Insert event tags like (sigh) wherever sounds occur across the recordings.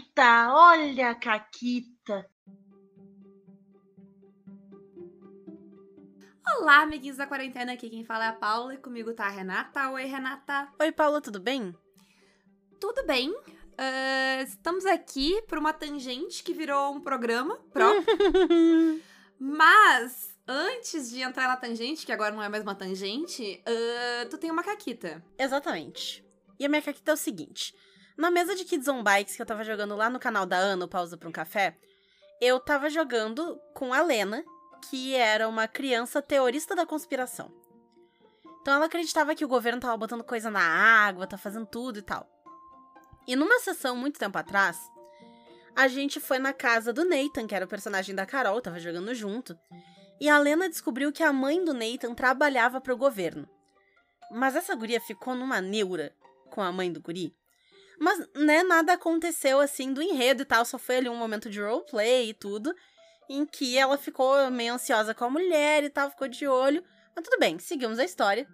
Caquita, olha a Caquita. Olá, amiguinhos da quarentena, aqui quem fala é a Paula e comigo tá a Renata. Oi, Renata. Oi, Paula, tudo bem? Tudo bem. Uh, estamos aqui por uma tangente que virou um programa próprio. (laughs) Mas, antes de entrar na tangente, que agora não é mais uma tangente, uh, tu tem uma caquita. Exatamente. E a minha caquita é o seguinte. Na mesa de Kids on Bikes que eu tava jogando lá no canal da Ana, Pausa pra um Café, eu tava jogando com a Lena, que era uma criança teorista da conspiração. Então ela acreditava que o governo tava botando coisa na água, tá fazendo tudo e tal. E numa sessão muito tempo atrás, a gente foi na casa do Nathan, que era o personagem da Carol, tava jogando junto. E a Lena descobriu que a mãe do Nathan trabalhava para o governo. Mas essa guria ficou numa neura com a mãe do guri. Mas, né, nada aconteceu assim do enredo e tal, só foi ali um momento de roleplay e tudo em que ela ficou meio ansiosa com a mulher e tal, ficou de olho. Mas tudo bem, seguimos a história.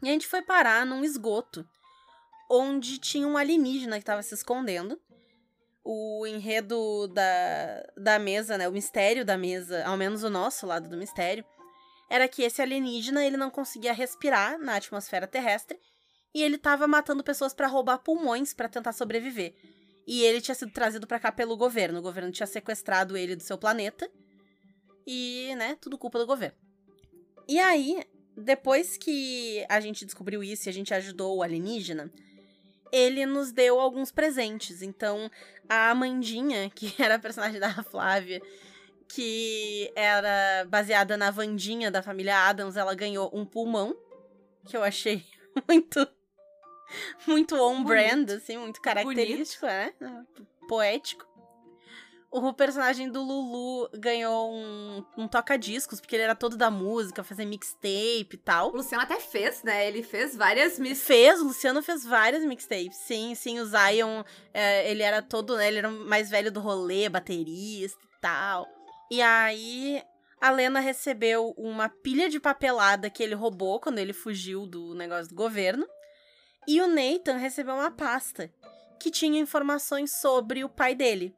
E a gente foi parar num esgoto onde tinha um alienígena que estava se escondendo. O enredo da, da mesa, né, o mistério da mesa, ao menos o nosso lado do mistério, era que esse alienígena ele não conseguia respirar na atmosfera terrestre e ele estava matando pessoas para roubar pulmões para tentar sobreviver. E ele tinha sido trazido para cá pelo governo. O governo tinha sequestrado ele do seu planeta. E, né, tudo culpa do governo. E aí, depois que a gente descobriu isso e a gente ajudou o alienígena, ele nos deu alguns presentes. Então, a Amandinha, (laughs) que era a personagem da Flávia, que era baseada na Vandinha da família Adams, ela ganhou um pulmão, que eu achei (laughs) muito (laughs) muito on-brand, assim, muito característico, né? Poético. O personagem do Lulu ganhou um, um toca-discos, porque ele era todo da música, fazer mixtape e tal. O Luciano até fez, né? Ele fez várias mix... Fez, o Luciano fez várias mixtapes. Sim, sim, o Zion, é, ele era todo, né? Ele era o mais velho do rolê, baterista e tal. E aí, a Lena recebeu uma pilha de papelada que ele roubou quando ele fugiu do negócio do governo. E o Nathan recebeu uma pasta que tinha informações sobre o pai dele.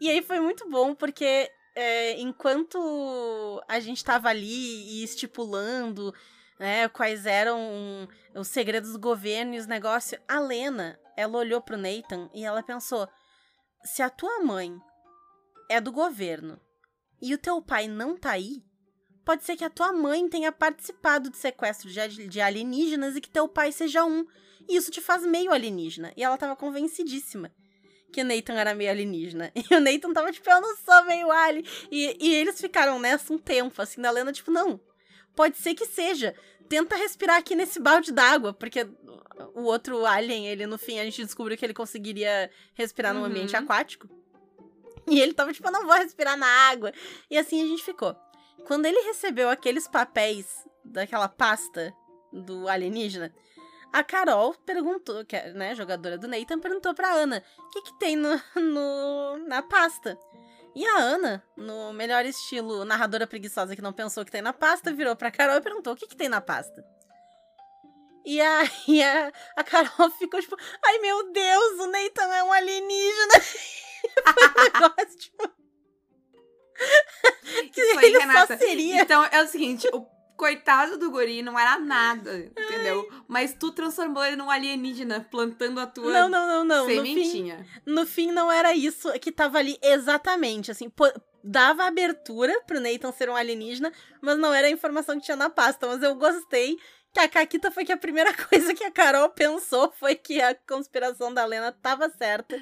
E aí foi muito bom, porque é, enquanto a gente estava ali e estipulando né, quais eram os segredos do governo e os negócios, a Lena, ela olhou pro Nathan e ela pensou: se a tua mãe é do governo e o teu pai não tá aí, pode ser que a tua mãe tenha participado de sequestro de alienígenas e que teu pai seja um. E isso te faz meio alienígena. E ela tava convencidíssima que o Nathan era meio alienígena. (laughs) E o Nathan tava tipo, eu não sou meio alien. E, e eles ficaram nessa um tempo, assim, da Lena, tipo, não. Pode ser que seja. Tenta respirar aqui nesse balde d'água, porque o outro alien, ele no fim, a gente descobriu que ele conseguiria respirar uhum. num ambiente aquático. E ele tava tipo, eu não vou respirar na água. E assim a gente ficou. Quando ele recebeu aqueles papéis daquela pasta do alienígena, a Carol perguntou, que é né, jogadora do Nathan, perguntou pra Ana o que, que tem no, no, na pasta. E a Ana, no melhor estilo narradora preguiçosa que não pensou que tem na pasta, virou pra Carol e perguntou o que, que tem na pasta. E aí (laughs) a, a Carol ficou tipo, ai meu Deus, o Nathan é um alienígena. (laughs) Foi um (laughs) negócio, tipo que Isso ele Renata. só seria. Então é o seguinte, o coitado do guri não era nada, entendeu? Ai. Mas tu transformou ele num alienígena, plantando a tua não, não, não, não. sementinha. No fim, no fim não era isso que tava ali exatamente, assim, dava abertura pro Nathan ser um alienígena, mas não era a informação que tinha na pasta, mas eu gostei que a Caquita foi que a primeira (laughs) coisa que a Carol pensou foi que a conspiração da Lena tava certa.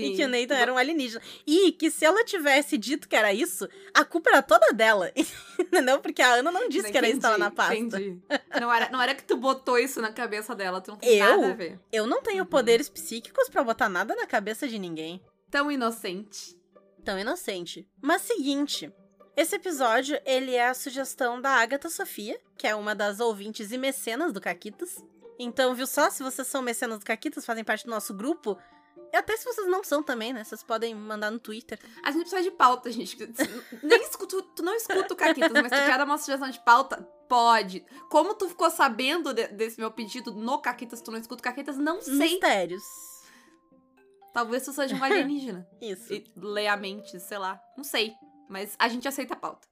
Sim. E que o Nathan era um alienígena. E que se ela tivesse dito que era isso, a culpa era toda dela. (laughs) Entendeu? Porque a Ana não disse não que era isso que estava na pasta. Entendi. Não era, não era que tu botou isso na cabeça dela, tu não tem eu, nada a ver. Eu não tenho uhum. poderes psíquicos para botar nada na cabeça de ninguém. Tão inocente. Tão inocente. Mas seguinte, esse episódio, ele é a sugestão da Agatha Sofia, que é uma das ouvintes e mecenas do Caquitas. Então, viu só? Se vocês são mecenas do Caquitas, fazem parte do nosso grupo, até se vocês não são também, né? Vocês podem mandar no Twitter. A gente precisa de pauta, gente. (laughs) Nem escuto, tu não escuta o Caquitas, mas tu quer dar uma sugestão de pauta? Pode. Como tu ficou sabendo de, desse meu pedido no Caquitas, tu não escuta o Caquitas? Não sei. Mistérios. Talvez tu seja um alienígena. (laughs) Isso. e lê a mente, sei lá. Não sei. Mas a gente aceita a pauta.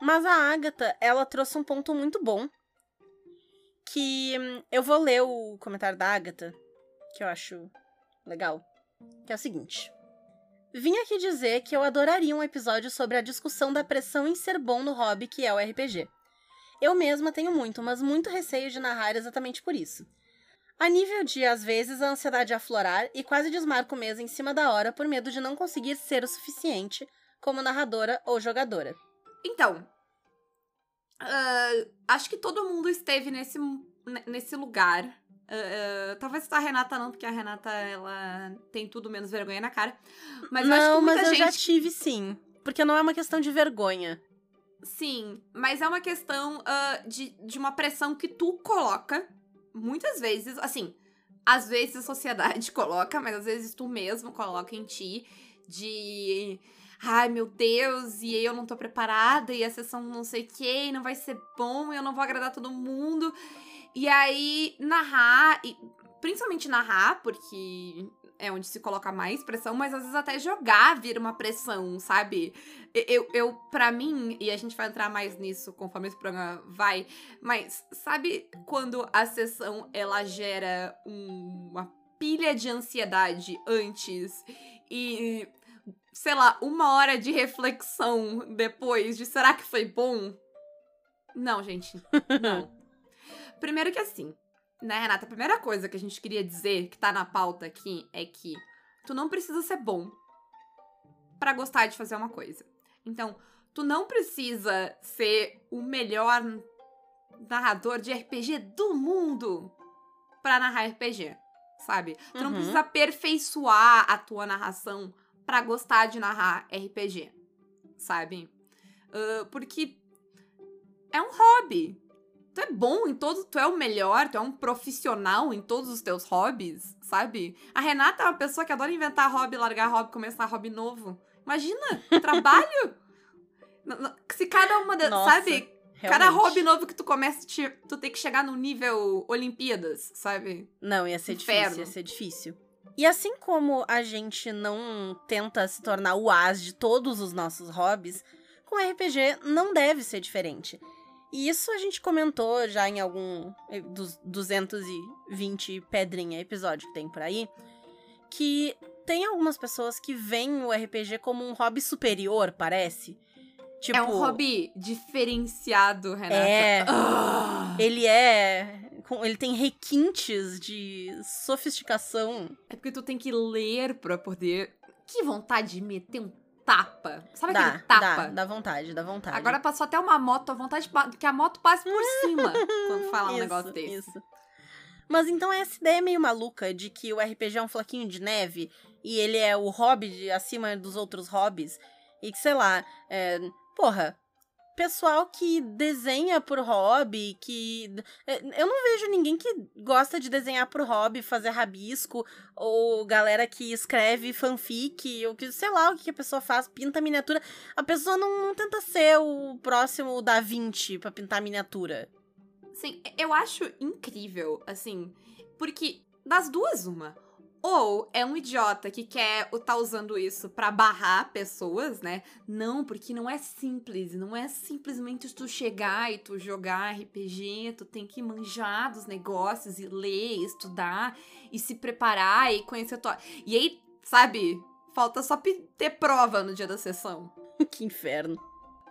Mas a Agatha, ela trouxe um ponto muito bom. Que hum, eu vou ler o comentário da Agatha, que eu acho legal. Que é o seguinte. Vim aqui dizer que eu adoraria um episódio sobre a discussão da pressão em ser bom no hobby que é o RPG. Eu mesma tenho muito, mas muito receio de narrar exatamente por isso. A nível de, às vezes, a ansiedade aflorar e quase desmarco mesa em cima da hora por medo de não conseguir ser o suficiente como narradora ou jogadora. Então, ah, acho que todo mundo esteve nesse, nesse lugar. Ah, ah, talvez a Renata não, porque a Renata ela tem tudo menos vergonha na cara. Mas eu acho não, que muita mas eu gente. já tive sim. Porque não é uma questão de vergonha. Sim, mas é uma questão ah, de, de uma pressão que tu coloca, muitas vezes, assim, às vezes a sociedade (laughs) coloca, mas às vezes tu mesmo coloca em ti, de. Ai, meu Deus, e eu não tô preparada, e a sessão não sei o que, e não vai ser bom, e eu não vou agradar todo mundo. E aí, narrar, e principalmente narrar, porque é onde se coloca mais pressão, mas às vezes até jogar vira uma pressão, sabe? Eu, eu para mim, e a gente vai entrar mais nisso conforme esse programa vai, mas sabe quando a sessão ela gera um- uma pilha de ansiedade antes e sei lá, uma hora de reflexão depois de será que foi bom? Não, gente, não. (laughs) Primeiro que assim, né, Renata? A primeira coisa que a gente queria dizer, que tá na pauta aqui, é que tu não precisa ser bom pra gostar de fazer uma coisa. Então, tu não precisa ser o melhor narrador de RPG do mundo pra narrar RPG, sabe? Tu não Uhum. precisa aperfeiçoar a tua narração pra gostar de narrar RPG, sabe? Ah, porque é um hobby. Tu é bom em todo, tu é o melhor, tu é um profissional em todos os teus hobbies, sabe? A Renata é uma pessoa que adora inventar hobby, largar hobby, começar hobby novo. Imagina, (laughs) trabalho! Se cada uma, das, sabe? Cada Realmente. hobby novo que tu começa, tu tem que chegar no nível Olimpíadas, sabe? Não, ia ser Inferno. difícil, ia ser difícil. E assim como a gente não tenta se tornar o as de todos os nossos hobbies, com RPG não deve ser diferente. E isso a gente comentou já em algum eh, dos 220 pedrinha episódio que tem por aí, que tem algumas pessoas que veem o RPG como um hobby superior, parece. Tipo, É um hobby diferenciado, Renata. É. Ah! Ele é. Ele tem requintes de sofisticação. É porque tu tem que ler pra poder. Que vontade de meter um tapa. Sabe Dá, aquele tapa? dá, dá vontade, dá vontade. Agora passou até uma moto, a vontade que a moto passe por (laughs) cima quando fala um negócio desse. Isso. Mas então essa ideia meio maluca de que o RPG é um floquinho de neve e ele é o hobby de- acima dos outros hobbies. E que, sei lá, é, porra, pessoal que desenha por hobby, que. é, Eu não vejo ninguém que gosta de desenhar por hobby, fazer rabisco, ou galera que escreve fanfic, ou que, sei lá, o que a pessoa faz, pinta miniatura. A pessoa não, não tenta ser o próximo da Vinci pra pintar miniatura. Sim, eu acho incrível, assim, porque das duas, uma. Ou é um idiota que quer tá usando isso pra barrar pessoas, né? Não, porque não é simples. Não é simplesmente tu chegar e tu jogar RPG. Tu tem que manjar dos negócios e ler, estudar e se preparar e conhecer tua. E aí, sabe? Falta só ter prova no dia da sessão. (laughs) que inferno.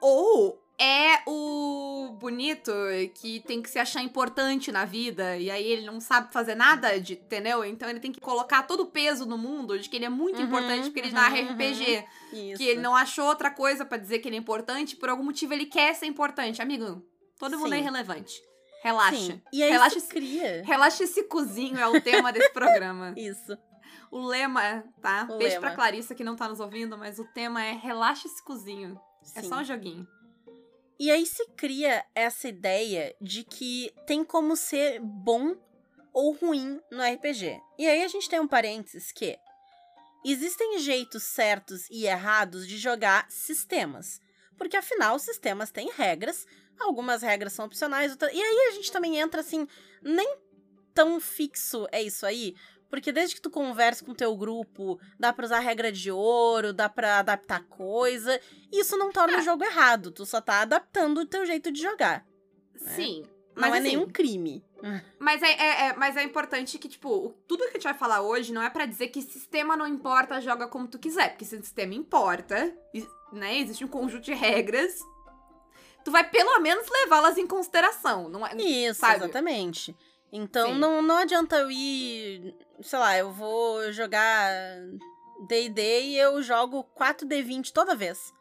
Ou é o bonito que tem que se achar importante na vida e aí ele não sabe fazer nada, de, entendeu? Então ele tem que colocar todo o peso no mundo de que ele é muito Uhum, importante porque ele uhum, narra uhum. RPG. Isso. Que ele não achou outra coisa pra dizer que ele é importante, por algum motivo ele quer ser importante. Amigo, todo mundo é irrelevante. Relaxa. Sim. E aí Relaxa cria. Relaxa esse cozinho é o tema desse programa. (laughs) Isso. O lema, tá? O Beijo lema. pra Clarissa que não tá nos ouvindo, mas o tema é relaxa esse cozinho. É Sim. só um joguinho. E aí se cria essa ideia de que tem como ser bom ou ruim no RPG. E aí a gente tem um parênteses que existem jeitos certos e errados de jogar sistemas. Porque afinal, sistemas têm regras, algumas regras são opcionais, outras... e aí a gente também entra assim, nem tão fixo é isso aí, Porque desde que tu converse com o teu grupo, dá pra usar regra de ouro, dá pra adaptar coisa. Isso não torna É. o jogo errado, tu só tá adaptando o teu jeito de jogar. Sim. Não Mas é assim, nenhum crime. (laughs) Mas é, é- é- mas é importante que, tipo, o- tudo que a gente vai falar hoje não é pra dizer que sistema não importa, joga como tu quiser. Porque se o sistema importa, né, existe um conjunto de regras, tu vai pelo menos levá-las em consideração. Não é, Isso, sabe? exatamente. Então Sim. não, não adianta eu ir, sei lá, eu vou jogar D&D e eu jogo 4D20 toda vez.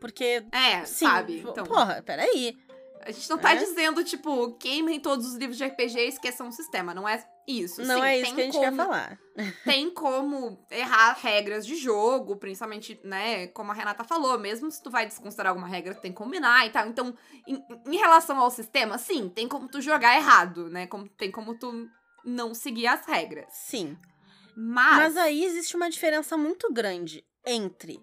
Porque, É, sim, sabe? Então, porra, peraí. a gente não tá É? dizendo, tipo, queimem todos os livros de RPG e esqueçam o sistema. Não é isso. Não Sim, é isso que a gente como, quer falar. (laughs) Tem como errar regras de jogo, principalmente, né, como a Renata falou, mesmo se tu vai desconsiderar alguma regra, tu tem que combinar e tal. Então, em, em relação ao sistema, sim, tem como tu jogar errado, né? Como, tem como tu não seguir as regras. Sim. Mas, Mas aí existe uma diferença muito grande entre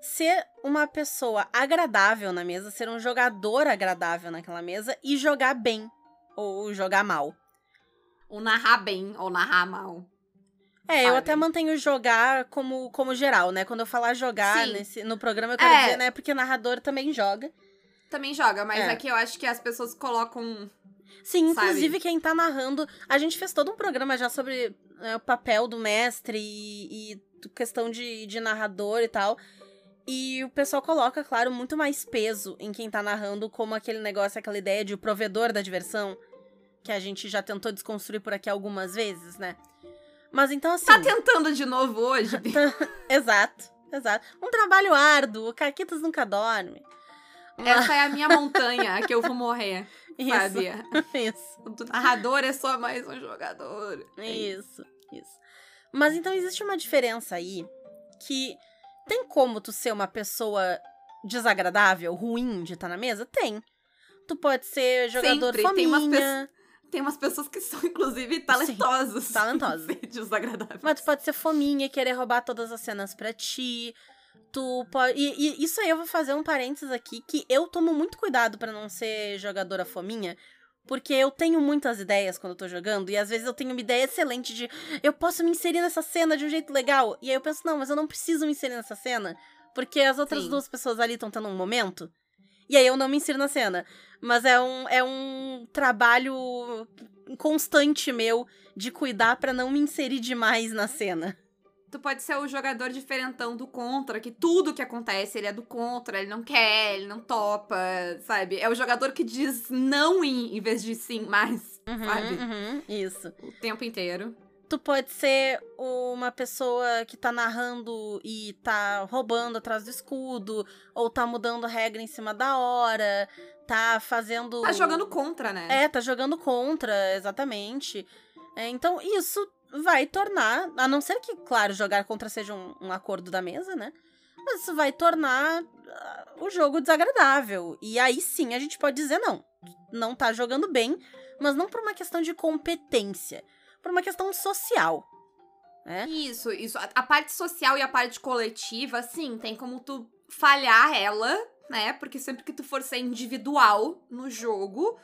ser uma pessoa agradável na mesa, ser um jogador agradável naquela mesa e jogar bem ou jogar mal. o narrar bem ou narrar mal. É, eu Sabe? até mantenho jogar como, como geral, né? Quando eu falar jogar nesse, no programa, eu quero É. dizer, né? Porque narrador também joga. Também joga, mas É. aqui eu acho que as pessoas colocam. Sim, Sabe? inclusive quem tá narrando. A gente fez todo um programa já sobre né, o papel do mestre e, e questão de, de narrador e tal. E o pessoal coloca, claro, muito mais peso em quem tá narrando, como aquele negócio, aquela ideia de o provedor da diversão, que a gente já tentou desconstruir por aqui algumas vezes, né? Mas então, assim. Tá tentando de novo hoje? (laughs) Exato, exato. Um trabalho árduo, o Caquitas nunca dorme. Essa é a minha montanha que eu vou morrer, (laughs) Isso, sabe? isso. (laughs) O narrador é só mais um jogador. É Isso, isso. Mas então existe uma diferença aí que tem como tu ser uma pessoa desagradável, ruim de estar na mesa? Tem. Tu pode ser jogador Sempre, tem umas fominha, Tem umas pessoas que são, inclusive, talentosas. (laughs) talentosas. em ser desagradáveis. mas tu pode ser fominha, querer roubar todas as cenas pra ti. Tu pode. E, e isso aí eu vou fazer um parênteses aqui que eu tomo muito cuidado pra não ser jogadora fominha. Porque eu tenho muitas ideias quando eu tô jogando, e às vezes eu tenho uma ideia excelente de eu posso me inserir nessa cena de um jeito legal. E aí eu penso, não, mas eu não preciso me inserir nessa cena, porque as outras Sim. duas pessoas ali estão tendo um momento. E aí eu não me insiro na cena. Mas é um, é um trabalho constante meu de cuidar pra não me inserir demais na cena. Tu pode ser o jogador diferentão do contra, que tudo que acontece ele é do contra, ele não quer, ele não topa, sabe? É o jogador que diz não em, em vez de sim mais, sabe? uhum, isso. O tempo inteiro. Tu pode ser uma pessoa que tá narrando e tá roubando atrás do escudo, ou tá mudando regra em cima da hora, tá fazendo. Tá jogando contra, né? É, tá jogando contra, exatamente. É, então, isso vai tornar, a não ser que, claro, jogar contra seja um, um acordo da mesa, né? Mas isso vai tornar ah, o jogo desagradável. E aí sim a gente pode dizer não. Não tá jogando bem, mas não por uma questão de competência, por uma questão social. né? Isso, isso. A, a parte social e a parte coletiva, sim, tem como tu falhar ela, né? Porque sempre que tu for ser individual no jogo,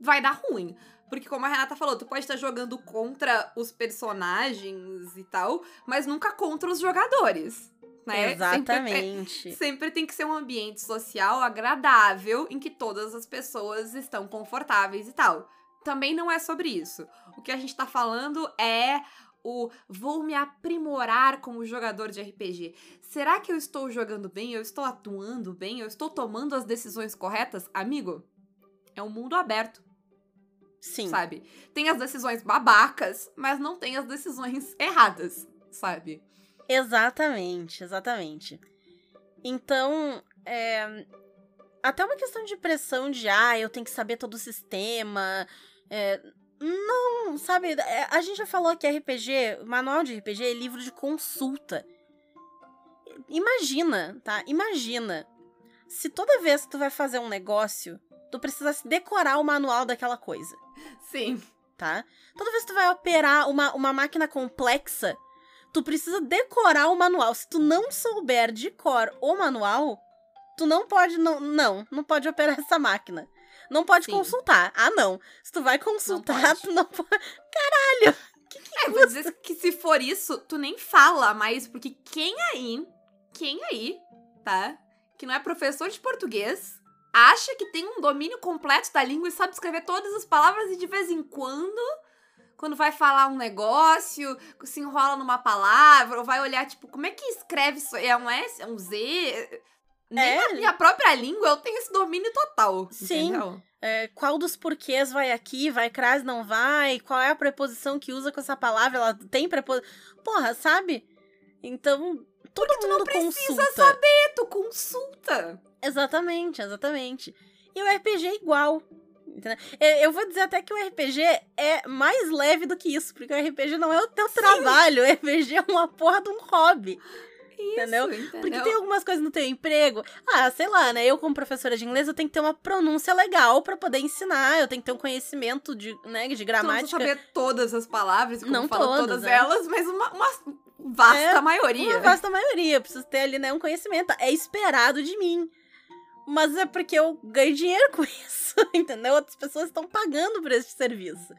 vai dar ruim. Porque, como a Renata falou, tu pode estar jogando contra os personagens e tal, mas nunca contra os jogadores. Né? Sempre, Exatamente. sempre tem que ser um ambiente social agradável em que todas as pessoas estão confortáveis e tal. Também não é sobre isso. O que a gente tá falando é o vou me aprimorar como jogador de RPG. Será que eu estou jogando bem? Eu estou atuando bem? Eu estou tomando as decisões corretas? Amigo, é um mundo aberto, Sim. sabe? Tem as decisões babacas, mas não tem as decisões (laughs) erradas, sabe? Exatamente, exatamente. Então, é, até uma questão de pressão de, ah, eu tenho que saber todo o sistema. é, não, sabe, é, a gente já falou que RPG, manual de RPG é livro de consulta. Imagina, tá? Imagina se toda vez que tu vai fazer um negócio, tu precisasse decorar o manual daquela coisa Sim. tá? Toda vez que tu vai operar uma, uma máquina complexa, tu precisa decorar o manual. Se tu não souber de cor o manual, tu não pode, não, não, não pode operar essa máquina. Não pode Sim. consultar. Ah, não. Se tu vai consultar, pode. tu não pode. Caralho! O que, que É, eu vou dizer que se for isso, tu nem fala mais, porque quem aí, quem aí, tá? Que não é professor de português, acha que tem um domínio completo da língua e sabe escrever todas as palavras e de vez em quando, quando vai falar um negócio, se enrola numa palavra, ou vai olhar, tipo, como é que escreve isso? É um S? É um Z? Nem É. a minha própria língua eu tenho esse domínio total. Sim. É, qual dos porquês vai aqui, vai crás, não vai? Qual é a preposição que usa com essa palavra? Ela tem preposição. Porra, sabe? Então, todo tu não mundo precisa consulta. E tu consulta. Exatamente, exatamente. E o RPG é igual. entendeu? Eu vou dizer até que o RPG é mais leve do que isso, porque o RPG não é o teu trabalho, o RPG é uma porra de um hobby. Isso, Entendeu? entendeu? Porque tem algumas coisas no teu emprego. Ah, sei lá, né? Eu, como professora de inglês, eu tenho que ter uma pronúncia legal pra poder ensinar. Eu tenho que ter um conhecimento de, né, de não gramática. saber todas as palavras, como Não fala todas, todas né? elas, mas uma, uma vasta É, maioria. Uma vasta maioria. Eu preciso ter ali, né, um conhecimento. É esperado de mim. Mas é porque eu ganho dinheiro com (laughs) isso, entendeu? Outras pessoas estão pagando por esse serviço.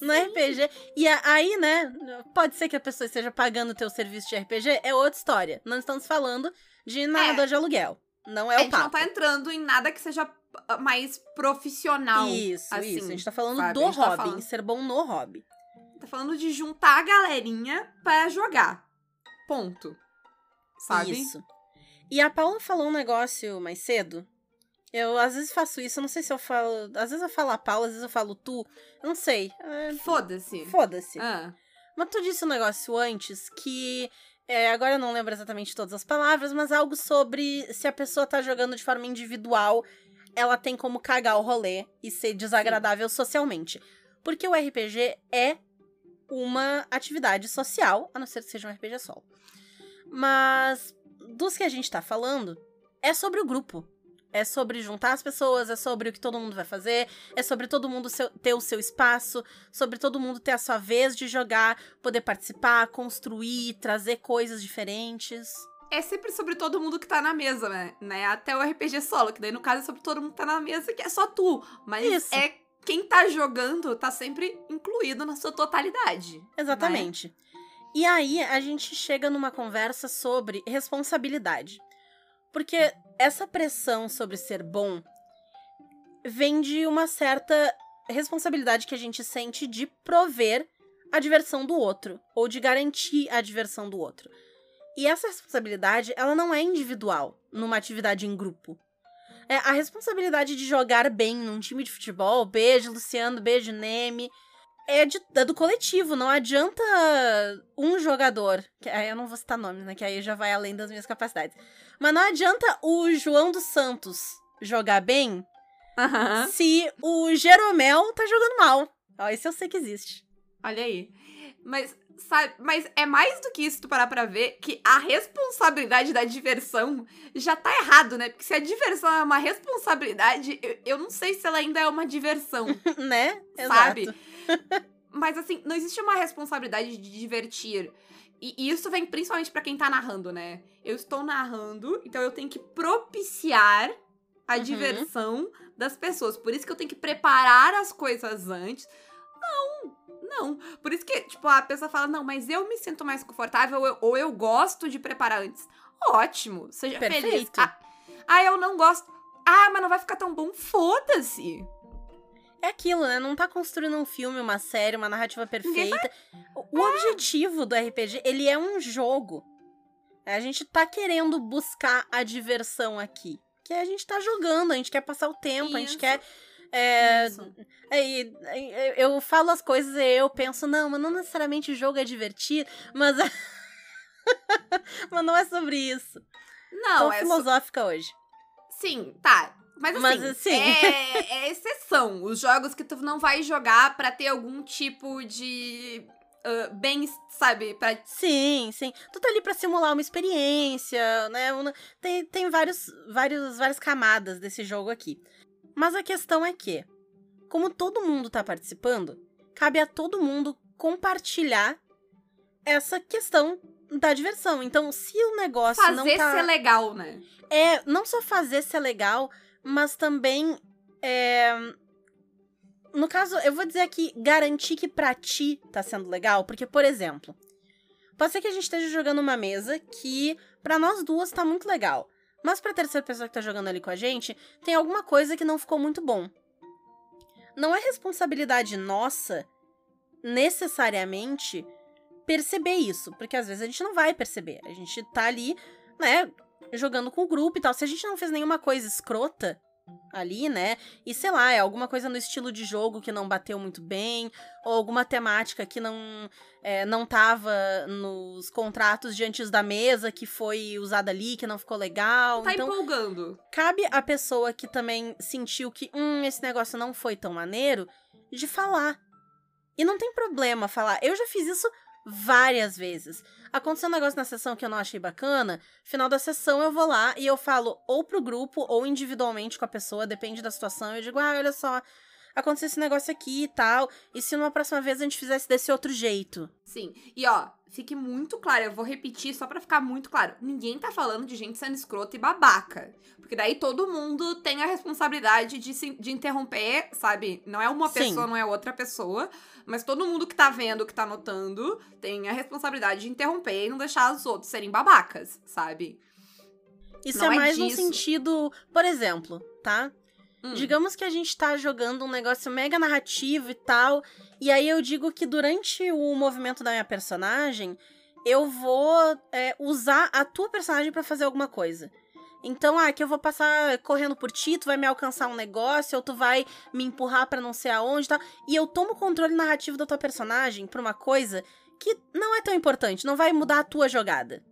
No RPG. E a- aí, né, pode ser que a pessoa esteja pagando o teu serviço de RPG, é outra história. Não estamos falando de narrador de aluguel. Não é a o gente não papo. tá entrando em nada que seja ah, mais profissional. Isso, assim, isso. A gente tá falando sabe? do A tá hobby, falando- em ser bom no hobby. Tá falando de juntar a galerinha para jogar. Ponto. Sabe? Isso. E a Paula falou um negócio mais cedo. Eu às vezes faço isso, eu não sei se eu falo. Às vezes eu falo a Paula, às vezes eu falo tu. Eu não sei. É, Foda-se. Foda-se. Ah, Mas tu disse um negócio antes que. é, agora eu não lembro exatamente todas as palavras, mas algo sobre se a pessoa tá jogando de forma individual, ela tem como cagar o rolê e ser desagradável socialmente. Porque o RPG é uma atividade social, a não ser que seja um RPG solo. Mas dos que a gente tá falando, é sobre o grupo. É sobre juntar as pessoas, é sobre o que todo mundo vai fazer, é sobre todo mundo seu- ter o seu espaço, sobre todo mundo ter a sua vez de jogar, poder participar, construir, trazer coisas diferentes. é sempre sobre todo mundo que tá na mesa, né? né? Até o RPG solo, que daí no caso é sobre todo mundo que tá na mesa, que é só tu. Mas Isso. é quem tá jogando tá sempre incluído na sua totalidade. Exatamente. E aí a gente chega numa conversa sobre responsabilidade. Porque essa pressão sobre ser bom vem de uma certa responsabilidade que a gente sente de prover a diversão do outro, ou de garantir a diversão do outro. E essa responsabilidade, ela não é individual numa atividade em grupo. É a responsabilidade de jogar bem num time de futebol, beijo Luciano, beijo Neme, é, de- é do coletivo, não adianta um jogador, que aí eu não vou citar nomes, né, que aí já vai além das minhas capacidades. Mas não adianta o João dos Santos jogar bem Aham. se o Jeromel tá jogando mal. Ó, esse eu sei que existe. Olha aí. Mas, sabe, mas é mais do que isso tu parar pra ver que a responsabilidade da diversão já tá errado, né? Porque se a diversão é uma responsabilidade, eu, eu não sei se ela ainda é uma diversão, (laughs) né? sabe? Exato. Mas assim, não existe uma responsabilidade de divertir. E, isso vem principalmente pra quem tá narrando, né? Eu estou narrando, então eu tenho que propiciar a Uhum. diversão das pessoas. Por isso que eu tenho que preparar as coisas antes. Não, não. Por isso que, tipo, a pessoa fala, não, mas eu me sinto mais confortável ou eu, ou eu gosto de preparar antes. Ótimo, seja feliz. Perfeito. Ah, ah, eu não gosto. Ah, mas não vai ficar tão bom. Foda-se. É aquilo, né? Não tá construindo um filme, uma série, uma narrativa perfeita. O o objetivo do RPG, ele é um jogo. A gente tá querendo buscar a diversão aqui. Que a gente tá jogando, a gente quer passar o tempo, a gente Isso. quer. É, Isso. Aí, aí, eu falo as coisas e eu penso, não, mas não necessariamente o jogo é divertir, mas. (laughs) mas não é sobre isso. Não, Tô é só- filosófica hoje. Sim, tá. Mas assim, Mas, assim- É, é exceção. Os jogos que tu não vai jogar pra ter algum tipo de ah, bem, sabe? Pra... Sim, sim. Tu tá ali pra simular uma experiência, né? Tem, tem vários, vários, várias camadas desse jogo aqui. Mas a questão é que, como todo mundo tá participando, cabe a todo mundo compartilhar essa questão da diversão. Então, se o negócio não Fazer tá... ser legal, né? É, não só fazer ser legal, mas também é, no caso, eu vou dizer aqui, garantir que pra ti tá sendo legal, porque, por exemplo, pode ser que a gente esteja jogando uma mesa que pra nós duas tá muito legal. Mas pra terceira pessoa que tá jogando ali com a gente, tem alguma coisa que não ficou muito bom. Não é responsabilidade nossa, necessariamente, perceber isso. Porque às vezes a gente não vai perceber. A gente tá ali, né, jogando com o grupo e tal. Se a gente não fez nenhuma coisa escrota ali, né? E sei lá, é alguma coisa no estilo de jogo que não bateu muito bem, ou alguma temática que não é, não tava nos contratos de antes da mesa que foi usada ali, que não ficou legal. Tá então, empolgando. cabe a pessoa que também sentiu que, hum, esse negócio não foi tão maneiro, de falar. E não tem problema falar. Eu já fiz isso várias vezes. Aconteceu um negócio na sessão que eu não achei bacana, final da sessão eu vou lá e eu falo ou pro grupo ou individualmente com a pessoa, depende da situação, eu digo, ah, olha só, aconteceu esse negócio aqui e tal, e se numa próxima vez a gente fizesse desse outro jeito? Sim. E ó, fique muito claro, eu vou repetir só pra ficar muito claro. Ninguém tá falando de gente sendo escrota e babaca. Porque daí todo mundo tem a responsabilidade de, se, de interromper, sabe? Não é uma Sim. pessoa, não é outra pessoa. Mas todo mundo que tá vendo, que tá notando, tem a responsabilidade de interromper e não deixar os outros serem babacas, sabe? Isso Não é é mais no disso. sentido, por exemplo, tá? Hum. Digamos que a gente tá jogando um negócio mega narrativo e tal, e aí eu digo que durante o movimento da minha personagem, eu vou é, usar a tua personagem pra fazer alguma coisa. Então, ah, que eu vou passar correndo por ti, tu vai me alcançar um negócio, ou tu vai me empurrar pra não sei aonde e tal. E eu tomo o controle narrativo da tua personagem pra uma coisa que não é tão importante, não vai mudar a tua jogada.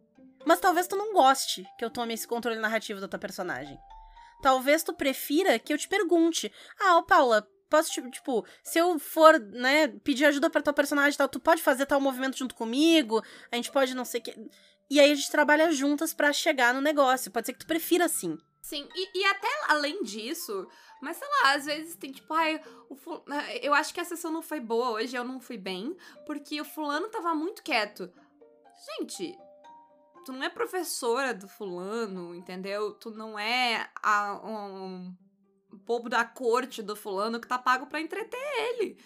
Mas talvez tu não goste que eu tome esse controle narrativo da tua personagem. Talvez tu prefira que eu te pergunte: Ah, ô Paula, posso, te- tipo, se eu for, né, pedir ajuda pra tua personagem e tal, tu pode fazer tal movimento junto comigo? A gente pode não sei o que. E aí a gente trabalha juntas pra chegar no negócio. Pode ser que tu prefira assim. Sim, e, e até além disso, mas sei lá, às vezes tem tipo, ai, o fu- eu acho que a sessão não foi boa hoje, eu não fui bem, porque o fulano tava muito quieto. Gente, tu não é professora do fulano, entendeu? Tu não é a, um bobo da corte do fulano que tá pago pra entreter ele.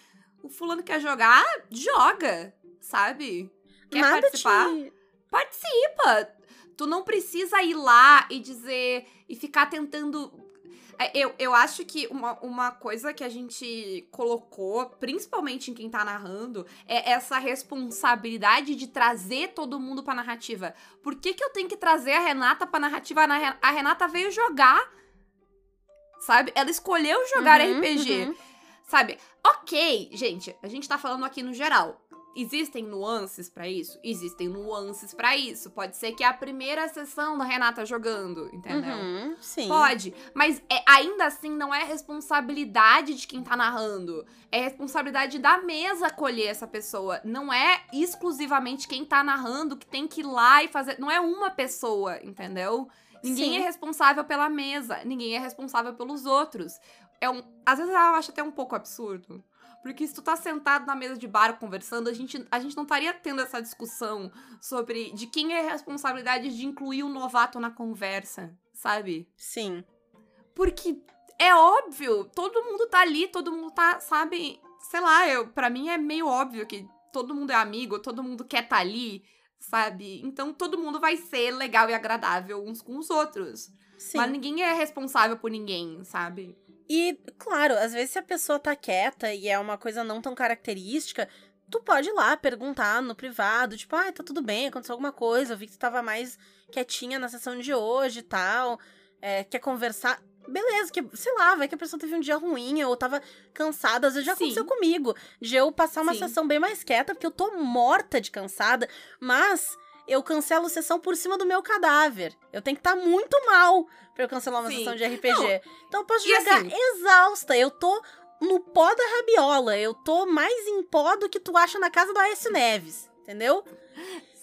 O fulano quer jogar, joga, sabe? Quer Nada participar? te. participa. Tu não precisa ir lá e dizer e ficar tentando. É, Eu, eu acho que uma, uma coisa que a gente colocou, principalmente em quem tá narrando, é essa responsabilidade de trazer todo mundo pra narrativa. Por que, que eu tenho que trazer a Renata pra narrativa? A Re- A Renata veio jogar. Sabe? Ela escolheu jogar Uhum, RPG. uhum. Sabe? Ok, gente, a gente tá falando aqui no geral. Existem nuances pra isso? Existem nuances pra isso. Pode ser que é a primeira sessão da Renata jogando, entendeu? Uhum, sim. Pode, mas é- ainda assim não é responsabilidade de quem tá narrando. É responsabilidade da mesa acolher essa pessoa. Não é exclusivamente quem tá narrando que tem que ir lá e fazer. Não é uma pessoa, entendeu? Ninguém Sim. é responsável pela mesa, ninguém é responsável pelos outros. É um, às vezes eu acho até um pouco absurdo. Porque se tu tá sentado na mesa de bar conversando, a gente, a gente não estaria tendo essa discussão sobre de quem é a responsabilidade de incluir o novato na conversa, sabe? Sim. Porque é óbvio, todo mundo tá ali, todo mundo tá, sabe? Sei lá, eu, pra mim é meio óbvio que todo mundo é amigo, todo mundo quer tá ali, sabe? Então todo mundo vai ser legal e agradável uns com os outros. Sim. Mas ninguém é responsável por ninguém, sabe? E, claro, às vezes se a pessoa tá quieta e é uma coisa não tão característica, tu pode ir lá perguntar no privado, tipo, ah, tá tudo bem, aconteceu alguma coisa, eu vi que tu tava mais quietinha na sessão de hoje e tal, é, quer conversar. Beleza, que, sei lá, vai que a pessoa teve um dia ruim ou tava cansada. Às vezes já Sim. aconteceu comigo, de eu passar uma Sim. sessão bem mais quieta, porque eu tô morta de cansada, mas eu cancelo sessão por cima do meu cadáver. Eu tenho que estar muito mal pra eu cancelar uma Sim. sessão de RPG. Então eu posso E jogar assim- exausta. Eu tô no pó da rabiola. Eu tô mais em pó do que tu acha na casa do Aécio Neves. Entendeu?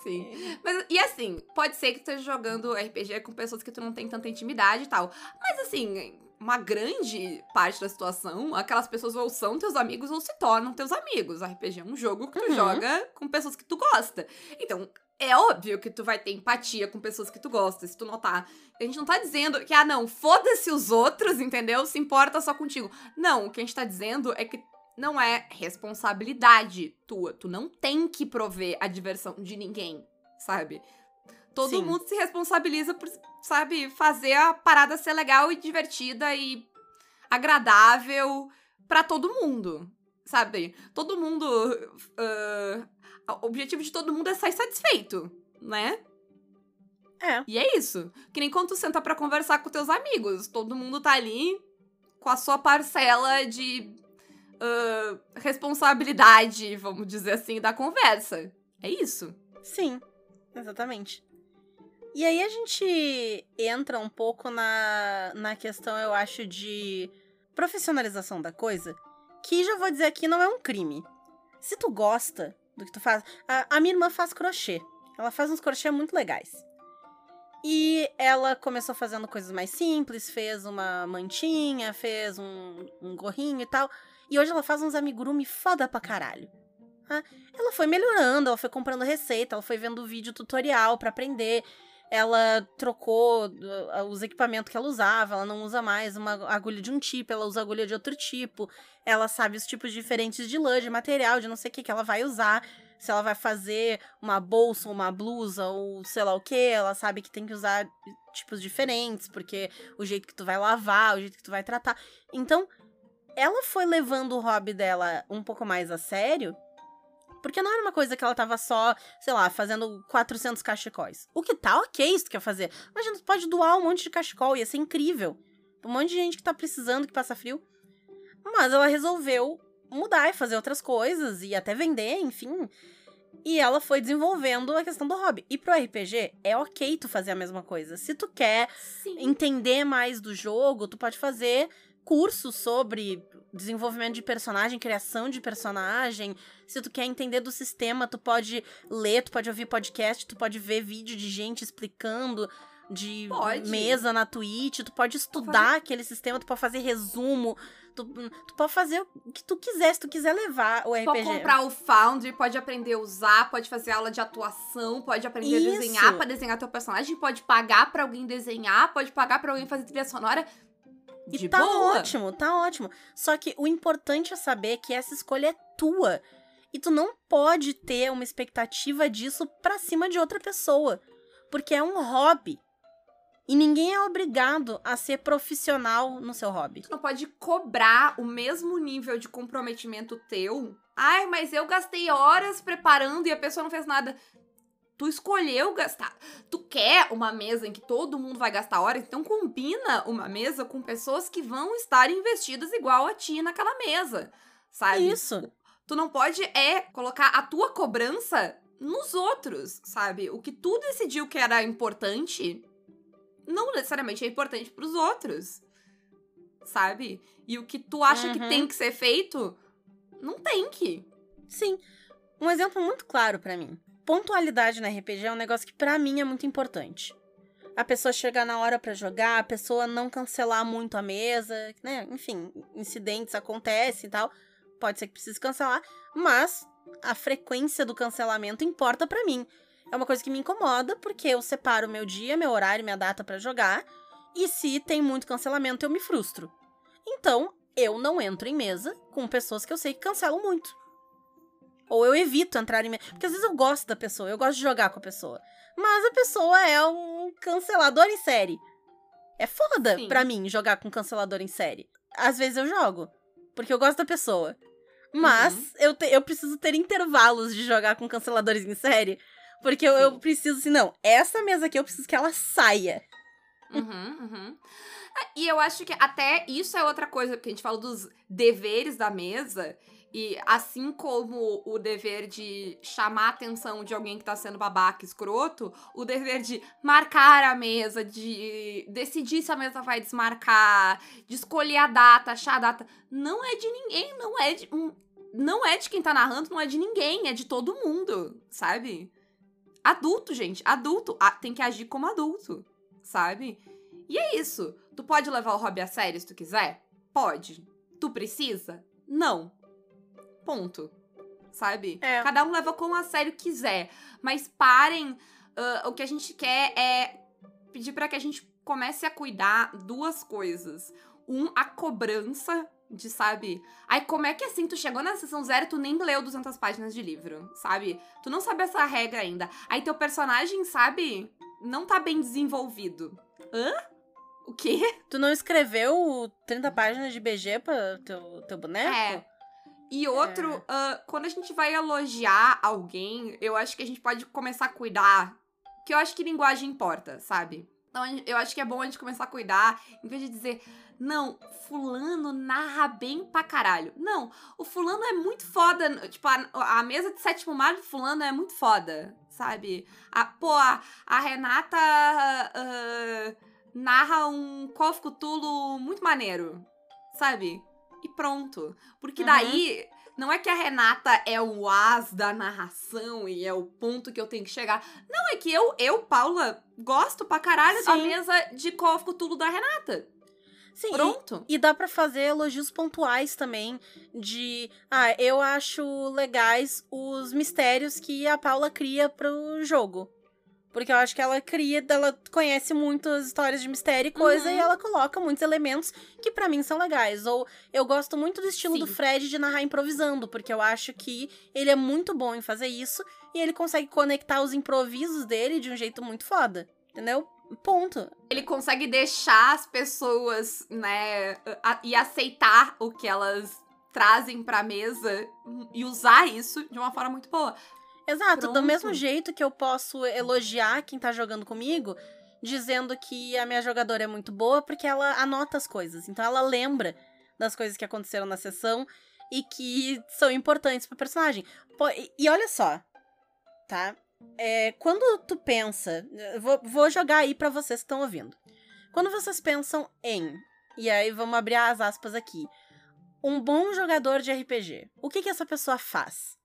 Sim. Mas, e assim, pode ser que tu esteja jogando RPG com pessoas que tu não tem tanta intimidade e tal. Mas assim, uma grande parte da situação, aquelas pessoas ou são teus amigos ou se tornam teus amigos. RPG é um jogo que tu Uhum. joga com pessoas que tu gosta. Então, é óbvio que tu vai ter empatia com pessoas que tu gosta, se tu notar. A gente não tá dizendo que, ah, não, foda-se os outros, entendeu? Se importa só contigo. Não, o que a gente tá dizendo é que não é responsabilidade tua. Tu não tem que prover a diversão de ninguém, sabe? Todo Sim. mundo se responsabiliza por, sabe, fazer a parada ser legal e divertida e agradável pra todo mundo, sabe? Todo mundo. ah, o objetivo de todo mundo é sair satisfeito, né? É. E é isso. Que nem quando tu senta pra conversar com teus amigos. Todo mundo tá ali com a sua parcela de ah, responsabilidade, vamos dizer assim, da conversa. É isso. Sim, exatamente. E aí a gente entra um pouco na, na questão, eu acho, de profissionalização da coisa, que já vou dizer aqui não é um crime. Se tu gosta do que tu faz. A, a minha irmã faz crochê. Ela faz uns crochê muito legais. E ela começou fazendo coisas mais simples, fez uma mantinha, fez um, um gorrinho e tal. E hoje ela faz uns amigurumi foda pra caralho. Ah, Ela foi melhorando, ela foi comprando receita, ela foi vendo vídeo tutorial pra aprender. Ela trocou uh, os equipamentos que ela usava, ela não usa mais uma agulha de um tipo, ela usa agulha de outro tipo. Ela sabe os tipos diferentes de lã, de material, de não sei o que que ela vai usar. Se ela vai fazer uma bolsa, uma blusa ou sei lá o que, ela sabe que tem que usar tipos diferentes, porque o jeito que tu vai lavar, o jeito que tu vai tratar. Então, ela foi levando o hobby dela um pouco mais a sério, porque não era uma coisa que ela tava só, sei lá, fazendo 400 cachecóis. O que tá ok se tu quer fazer. Imagina, tu pode doar um monte de cachecol, ia ser incrível. Um monte de gente que tá precisando, que passa frio. Mas ela resolveu mudar e fazer outras coisas, e até vender, enfim. E ela foi desenvolvendo a questão do hobby. E pro RPG, é ok tu fazer a mesma coisa. Se tu quer Sim. entender mais do jogo, tu pode fazer cursos sobre desenvolvimento de personagem, criação de personagem. Se tu quer entender do sistema, tu pode ler, tu pode ouvir podcast, tu pode ver vídeo de gente explicando de Pode. mesa na Twitch, tu pode estudar aquele sistema, tu pode fazer resumo, tu, tu pode fazer o que tu quiser, se tu quiser levar o RPG. Pode comprar o Foundry, pode aprender a usar, pode fazer aula de atuação, pode aprender Isso. a desenhar pra desenhar teu personagem, pode pagar pra alguém desenhar, pode pagar pra alguém fazer trilha sonora. E De tá boa. ótimo, tá ótimo. Só que o importante é saber que essa escolha é tua. E tu não pode ter uma expectativa disso pra cima de outra pessoa. Porque é um hobby. E ninguém é obrigado a ser profissional no seu hobby. Tu não pode cobrar o mesmo nível de comprometimento teu. Ai, mas eu gastei horas preparando e a pessoa não fez nada. Tu escolheu gastar. Tu quer uma mesa em que todo mundo vai gastar horas, então combina uma mesa com pessoas que vão estar investidas igual a ti naquela mesa. Sabe? Isso. Tu não pode é colocar a tua cobrança nos outros, sabe? O que tu decidiu que era importante não necessariamente é importante pros outros. Sabe? E o que tu acha que Uhum. tem que ser feito, não tem que. Sim. Um exemplo muito claro pra mim. Pontualidade na RPG é um negócio que pra mim é muito importante. A pessoa chegar na hora pra jogar, a pessoa não cancelar muito a mesa, né? Enfim, incidentes acontecem e tal. Pode ser que precise cancelar, mas a frequência do cancelamento importa pra mim. É uma coisa que me incomoda porque eu separo meu dia, meu horário, minha data pra jogar, e se tem muito cancelamento eu me frustro. Então, eu não entro em mesa com pessoas que eu sei que cancelam muito. Ou eu evito entrar em. Porque às vezes eu gosto da pessoa, eu gosto de jogar com a pessoa. Mas a pessoa é um cancelador em série. É foda Sim. pra mim jogar com cancelador em série. Às vezes eu jogo, porque eu gosto da pessoa. Mas Uhum. eu, te- eu preciso ter intervalos de jogar com canceladores em série. Porque eu, eu preciso, assim, não, essa mesa aqui eu preciso que ela saia. Uhum, uhum. Ah, E eu acho que até isso é outra coisa, porque a gente fala dos deveres da mesa. E assim como o dever de chamar a atenção de alguém que tá sendo babaca, escroto, o dever de marcar a mesa, de decidir se a mesa vai desmarcar, de escolher a data, achar a data, não é de ninguém, não é de. Não é de quem tá narrando, não é de ninguém, é de todo mundo, sabe? Adulto, gente, adulto. tem que agir como adulto, sabe? E é isso. Tu pode levar o hobby a sério se tu quiser? Pode. Tu precisa? Não. Ponto. Sabe? É. Cada um leva como a sério quiser. Mas parem. ah, o que a gente quer é pedir pra que a gente comece a cuidar duas coisas. Um, a cobrança De, sabe? Ai, como é que assim, tu chegou na sessão zero e tu nem leu 200 páginas de livro, sabe? Tu não sabe essa regra ainda. Aí teu personagem, sabe? Não tá bem desenvolvido. Hã? O quê? Tu não escreveu 30 páginas de BG pra teu, teu boneco? É. E outro, ah, quando a gente vai elogiar alguém, eu acho que a gente pode começar a cuidar. Que eu acho que linguagem importa, sabe? Então eu acho que é bom a gente começar a cuidar, em vez de dizer, não, fulano narra bem pra caralho. Não, o fulano é muito foda. Tipo, a, a mesa de sétimo mar do fulano é muito foda, sabe? A, pô, a, a Renata ah, narra um Call of Cthulhu muito maneiro, sabe? E pronto. Porque Uhum. daí, não é que a Renata é o as da narração e é o ponto que eu tenho que chegar. Não, é que eu, eu Paula, gosto pra caralho da Sim. mesa de of Cthulhu da Renata. Sim, e- Pronto. E dá pra fazer elogios pontuais também de, ah, eu acho legais os mistérios que a Paula cria pro jogo. Porque eu acho que ela cria, ela conhece muito as histórias de mistério e coisa, Uhum. e ela coloca muitos elementos que pra mim são legais. Ou eu gosto muito do estilo do Sim. Fred de narrar improvisando, porque eu acho que ele é muito bom em fazer isso e ele consegue conectar os improvisos dele de um jeito muito foda. Entendeu? Ponto. Ele consegue deixar as pessoas, né, a- e aceitar o que elas trazem pra mesa e usar isso de uma forma muito boa. Exato, do Pronto. mesmo jeito que eu posso elogiar quem tá jogando comigo, dizendo que a minha jogadora é muito boa porque ela anota as coisas. Então ela lembra das coisas que aconteceram na sessão e que são importantes pro personagem. Pô, e, e olha só, tá? É, quando tu pensa. Vou, vou jogar aí pra vocês que estão ouvindo. Quando vocês pensam em. E aí vamos abrir as aspas aqui. Um bom jogador de RPG. O que, que essa pessoa faz?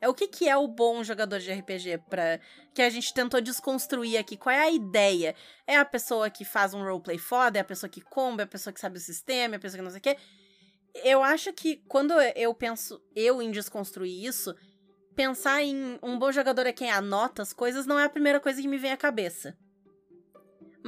É o que, que é o bom jogador de RPG para que a gente tentou desconstruir aqui? Qual é a ideia? É a pessoa que faz um roleplay foda? É a pessoa que comba? É a pessoa que sabe o sistema? É a pessoa que não sei o quê? Eu acho que quando eu penso eu em desconstruir isso, pensar em um bom jogador é quem anota as coisas não é a primeira coisa que me vem à cabeça.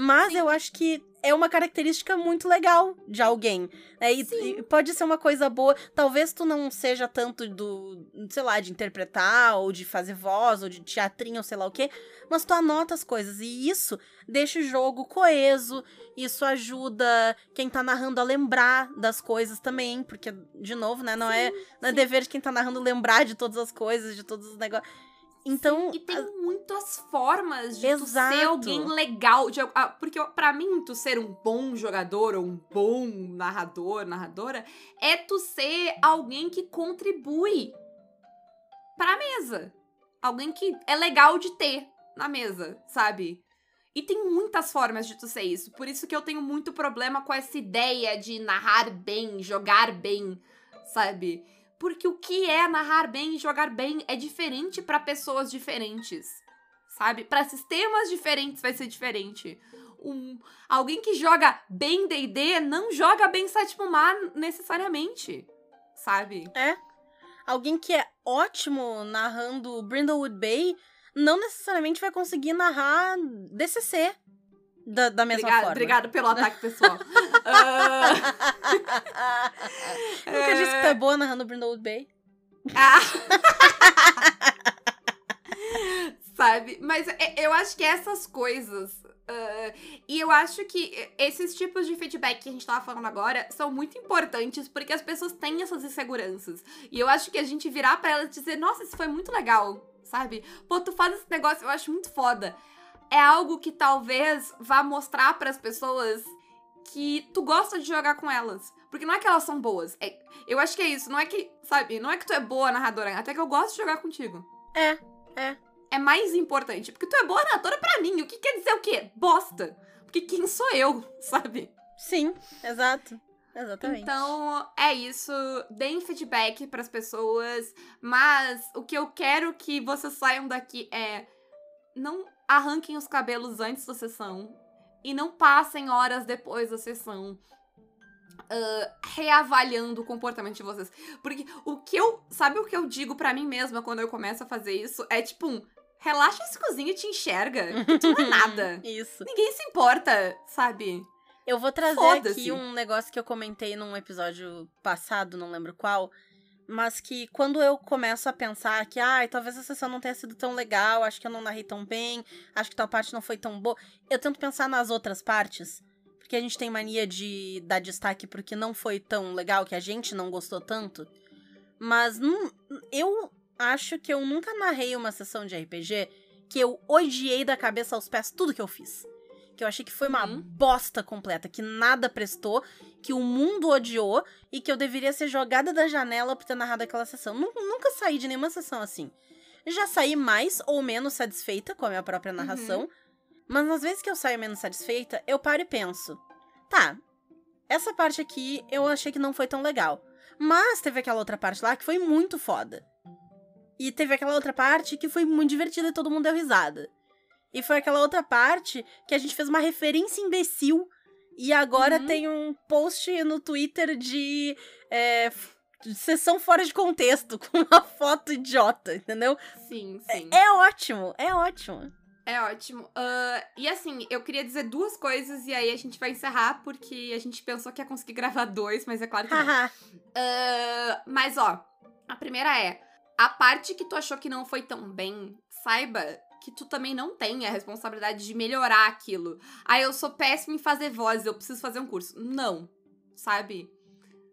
Mas eu acho que é uma característica muito legal de alguém. né? E, Sim. e pode ser uma coisa boa. Talvez tu não seja tanto do, sei lá, de interpretar, ou de fazer voz, ou de teatrinho, ou sei lá o quê. Mas tu anota as coisas. E isso deixa o jogo coeso. Isso ajuda quem tá narrando a lembrar das coisas também. Porque, de novo, né? Não é, não é sim. dever de quem tá narrando lembrar de todas as coisas, de todos os negócios. Então, E tem muitas formas de ser alguém legal. De, ah, porque pra mim, tu ser um bom jogador ou um bom narrador, narradora, é tu ser alguém que contribui pra mesa. Alguém que é legal de ter na mesa, sabe? E tem muitas formas de tu ser isso. Por isso que eu tenho muito problema com essa ideia de narrar bem, jogar bem, sabe? Porque o que é narrar bem e jogar bem é diferente pra pessoas diferentes, sabe? Pra sistemas diferentes vai ser diferente. Um, alguém que joga bem D&D não joga bem Sétimo Mar necessariamente, sabe? alguém que é ótimo narrando Brindlewood Bay não necessariamente vai conseguir narrar DCC da, da mesma Obrigada, forma. obrigada pelo (laughs) ataque pessoal. Ah, (laughs) Nunca disse que tu é boa narrando Brindlewood Bay. Ah. (laughs) Sabe? Mas é- eu acho que essas coisas. ah, e eu acho que esses tipos de feedback que a gente tava falando agora são muito importantes porque as pessoas têm essas inseguranças. E eu acho que a gente virar pra elas e dizer, nossa, isso foi muito legal, sabe? Pô, tu faz esse negócio, eu acho muito foda. É algo que talvez vá mostrar pras pessoas que tu gosta de jogar com elas. Porque não é que elas são boas. É, eu acho que é isso. Não é que, sabe, não é que tu é boa narradora, até que eu gosto de jogar contigo. É, é. É mais importante. Porque tu é boa narradora pra mim. O que quer dizer o quê? Bosta. Porque quem sou eu, (laughs) sabe? Sim, exato. Exatamente. Então, é isso. Deem feedback pras pessoas. Mas o que eu quero que vocês saiam daqui é. Não arranquem os cabelos antes da sessão. E não passem horas depois da sessão. ah, reavaliando o comportamento de vocês. Porque o que eu. Sabe o que eu digo pra mim mesma quando eu começo a fazer isso? É tipo um. Relaxa esse cozinho e te enxerga. Tu não é (laughs) nada. Isso. Ninguém se importa, sabe? Eu vou trazer aqui um negócio que eu comentei num episódio passado, não lembro qual. Mas que quando eu começo a pensar que, ai, talvez a sessão não tenha sido tão legal, acho que eu não narrei tão bem, acho que tal parte não foi tão boa, eu tento pensar nas outras partes. Porque a gente tem mania de dar destaque porque não foi tão legal, que a gente não gostou tanto. Mas eu acho que eu nunca narrei uma sessão de RPG que eu odiei da cabeça aos pés tudo que eu fiz. Que eu achei que foi uma Uhum. bosta completa, que nada prestou, que o mundo odiou e que eu deveria ser jogada da janela por ter narrado aquela sessão. Nu- Nunca saí de nenhuma sessão assim. Já saí mais ou menos satisfeita com a minha própria narração, mas nas vezes que eu saio menos satisfeita, eu paro e penso: tá, essa parte aqui eu achei que não foi tão legal. Mas teve aquela outra parte lá que foi muito foda. E teve aquela outra parte que foi muito divertida e todo mundo deu risada. E foi aquela outra parte que a gente fez uma referência imbecil. E agora Uhum. tem um post no Twitter de, é, de sessão fora de contexto, (laughs) com uma foto idiota, entendeu? Sim, sim. É ótimo, é ótimo. É ótimo. Ah, e assim, eu queria dizer duas coisas e aí a gente vai encerrar, porque a gente pensou que ia conseguir gravar dois, mas é claro que não. Ah, mas ó, a primeira é: a parte que tu achou que não foi tão bem, saiba que tu também não tem a responsabilidade de melhorar aquilo. Ah, eu sou péssima em fazer voz, eu preciso fazer um curso. Não, sabe?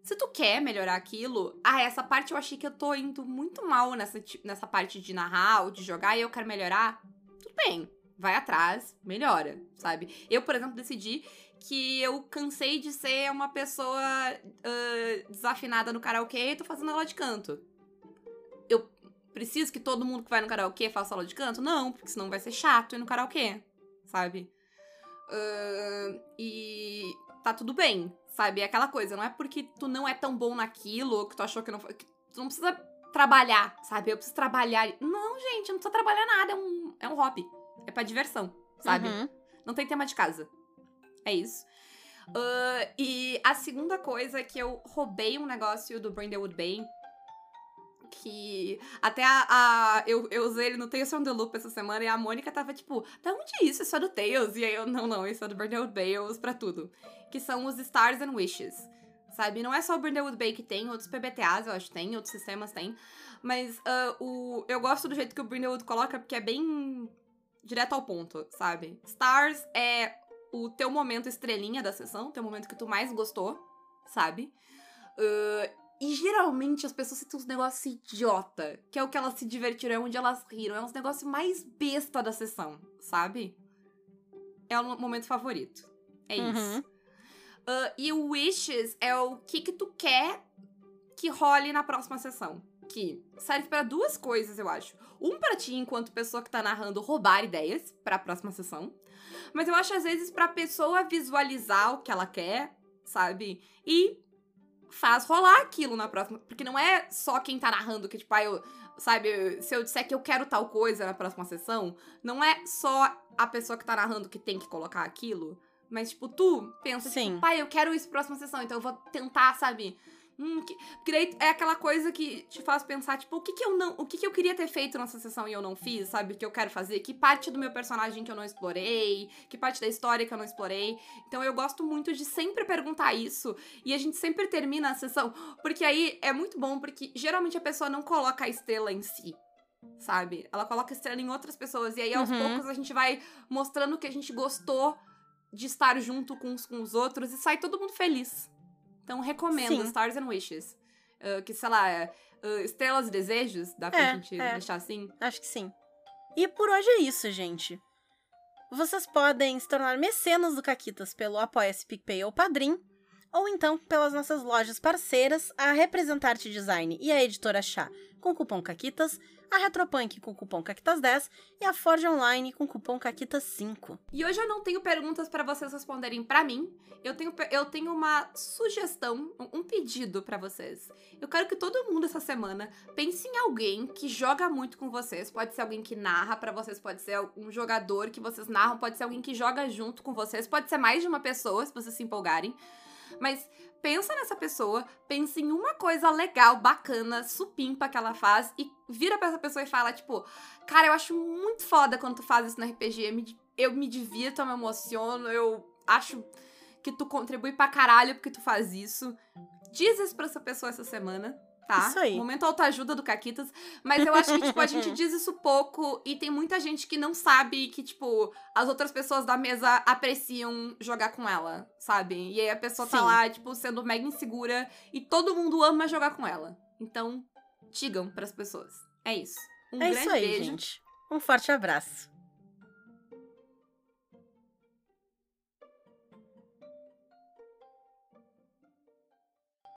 Se tu quer melhorar aquilo, ah, essa parte eu achei que eu tô indo muito mal nessa, nessa parte de narrar ou de jogar e eu quero melhorar, tudo bem. Vai atrás, melhora, sabe? Eu, por exemplo, decidi que eu cansei de ser uma pessoa ah, desafinada no karaokê e tô fazendo aula de canto. Preciso que todo mundo que vai no karaokê faça aula de canto? Não, porque senão vai ser chato ir no karaokê, sabe? Ah, e tá tudo bem, sabe? É aquela coisa, não é porque tu não é tão bom naquilo, ou que tu achou que não foi. que tu não precisa trabalhar, sabe? Eu preciso trabalhar. Não, gente, não precisa trabalhar nada, é um, é um hobby. É pra diversão, sabe? Uhum. Não tem tema de casa. É isso. Ah, e a segunda coisa é que eu roubei um negócio do Brindlewood Bay. Que até a. a- eu, eu usei ele no Tales from the Loop essa semana e a Mônica tava tipo, da onde é isso? Isso é do Tales? E aí eu, não, não, isso é do Brindlewood Bay, eu uso pra tudo. Que são os Stars and Wishes. Sabe? Não é só o Brindlewood Bay que tem, outros PBTAs eu acho que tem, outros sistemas tem. Mas ah, o, eu gosto do jeito que o Brindlewood coloca, porque é bem direto ao ponto, sabe? Stars é o teu momento estrelinha da sessão, o teu momento que tu mais gostou, sabe? Ah, e geralmente as pessoas citam uns negócios idiota, que é o que elas se divertiram, é onde elas riram, é uns negócios mais besta da sessão, sabe? É o momento favorito. É isso. Uhum. Ah, e o Wishes é o que que tu quer que role na próxima sessão. Que serve pra duas coisas, eu acho. Um pra ti, enquanto pessoa que tá narrando, roubar ideias pra próxima sessão. Mas eu acho, às vezes, pra pessoa visualizar o que ela quer, sabe? E faz rolar aquilo na próxima. Porque não é só quem tá narrando que, tipo, ah, eu. Sabe, se eu disser que eu quero tal coisa na próxima sessão, não é só a pessoa que tá narrando que tem que colocar aquilo. Mas, tipo, tu pensa, Sim. tipo, pai, eu quero isso próxima sessão, então eu vou tentar, sabe? Hum, que... Porque daí é aquela coisa que te faz pensar, tipo, o que que eu não. O que que eu queria ter feito nessa sessão e eu não fiz, sabe? O que eu quero fazer? Que parte do meu personagem que eu não explorei? Que parte da história que eu não explorei? Então eu gosto muito de sempre perguntar isso. E a gente sempre termina a sessão. Porque aí é muito bom, porque geralmente a pessoa não coloca a estrela em si. Sabe? Ela coloca a estrela em outras pessoas. E aí, aos Uhum. poucos, a gente vai mostrando que a gente gostou de estar junto com os, com os outros e sai todo mundo feliz. Então, recomendo Sim. Stars and Wishes. Ah, que, sei lá, ah, Estrelas e Desejos, dá pra É, gente é. deixar assim? Acho que sim. E por hoje é isso, gente. Vocês podem se tornar mecenas do Caquitas pelo Apoia-se PicPay ou Padrim, ou então pelas nossas lojas parceiras, a Representarte Design e a Editora Chá, com cupom CAQUITAS, a Retropunk com cupom CAQUITAS10 e a Forge Online com cupom CAQUITAS5. E hoje eu não tenho perguntas pra vocês responderem pra mim. Eu tenho, eu tenho uma sugestão, um- pedido pra vocês. Eu quero que todo mundo essa semana pense em alguém que joga muito com vocês. Pode ser alguém que narra pra vocês, pode ser um jogador que vocês narram, pode ser alguém que joga junto com vocês, pode ser mais de uma pessoa, se vocês se empolgarem. Mas pensa nessa pessoa, pensa em uma coisa legal, bacana, supimpa que ela faz e vira pra essa pessoa e fala, tipo, cara, eu acho muito foda quando tu faz isso no RPG. Eu me, divirto, eu me emociono, eu acho que tu contribui pra caralho porque tu faz isso. Diz isso pra essa pessoa essa semana, tá? Isso aí. Momento autoajuda do Caquitas. Mas eu acho que, tipo, a (laughs) gente diz isso pouco e tem muita gente que não sabe que, tipo, as outras pessoas da mesa apreciam jogar com ela, sabe? E aí a pessoa tá Sim. lá, tipo, sendo mega insegura e todo mundo ama jogar com ela. Então, digam pras pessoas. É isso. Um é grande isso aí, beijo. gente. Um forte abraço.